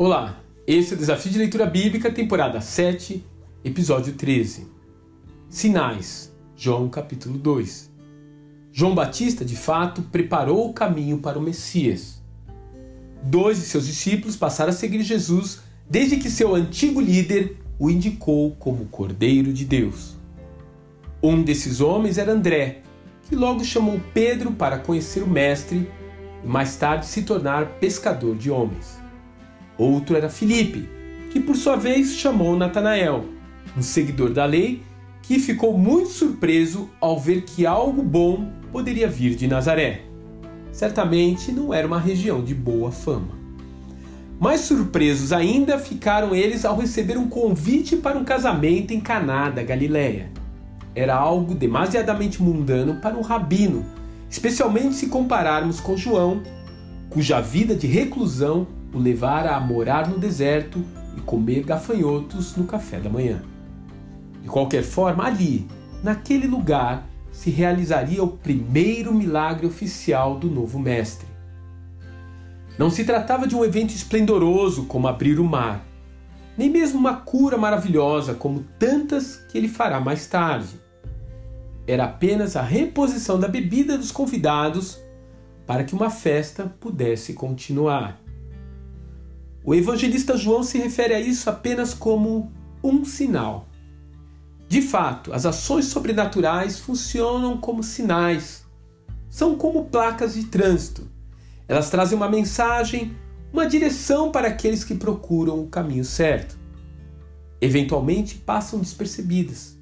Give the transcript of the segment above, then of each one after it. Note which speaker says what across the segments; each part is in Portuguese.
Speaker 1: Olá, esse é o Desafio de Leitura Bíblica, temporada 7, episódio 13. Sinais, João capítulo 2. João Batista, de fato, preparou o caminho para o Messias. Dois de seus discípulos passaram a seguir Jesus desde que seu antigo líder o indicou como Cordeiro de Deus. Um desses homens era André, que logo chamou Pedro para conhecer o Mestre e mais tarde se tornar pescador de homens. Outro era Filipe, que por sua vez chamou Natanael, um seguidor da lei que ficou muito surpreso ao ver que algo bom poderia vir de Nazaré. Certamente não era uma região de boa fama. Mais surpresos ainda ficaram eles ao receber um convite para um casamento em Caná da Galiléia. Era algo demasiadamente mundano para um rabino, especialmente se compararmos com João, cuja vida de reclusão o levara a morar no deserto e comer gafanhotos no café da manhã. De qualquer forma, ali, naquele lugar, se realizaria o primeiro milagre oficial do novo mestre. Não se tratava de um evento esplendoroso como abrir o mar, nem mesmo uma cura maravilhosa como tantas que ele fará mais tarde. Era apenas a reposição da bebida dos convidados para que uma festa pudesse continuar. O evangelista João se refere a isso apenas como um sinal. De fato, as ações sobrenaturais funcionam como sinais. São como placas de trânsito. Elas trazem uma mensagem, uma direção para aqueles que procuram o caminho certo. Eventualmente passam despercebidas.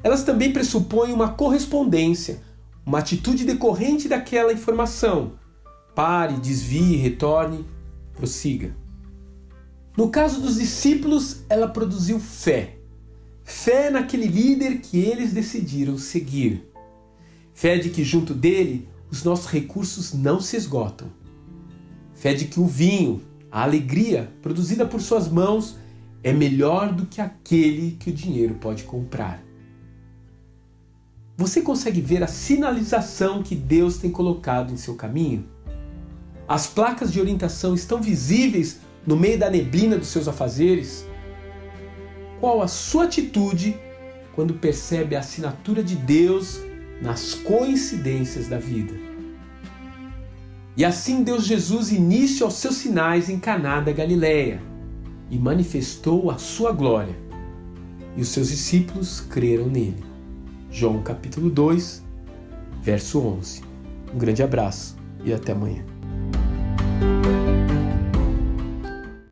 Speaker 1: Elas também pressupõem uma correspondência, uma atitude decorrente daquela informação. Pare, desvie, retorne, prossiga. No caso dos discípulos, ela produziu fé. Fé naquele líder que eles decidiram seguir. Fé de que junto dele os nossos recursos não se esgotam. Fé de que o vinho, a alegria produzida por suas mãos, é melhor do que aquele que o dinheiro pode comprar. Você consegue ver a sinalização que Deus tem colocado em seu caminho? As placas de orientação estão visíveis no meio da neblina dos seus afazeres? Qual a sua atitude quando percebe a assinatura de Deus nas coincidências da vida? E assim deu Jesus início aos seus sinais em Caná da Galileia e manifestou a sua glória. E os seus discípulos creram nele. João capítulo 2, verso 11. Um grande abraço e até amanhã.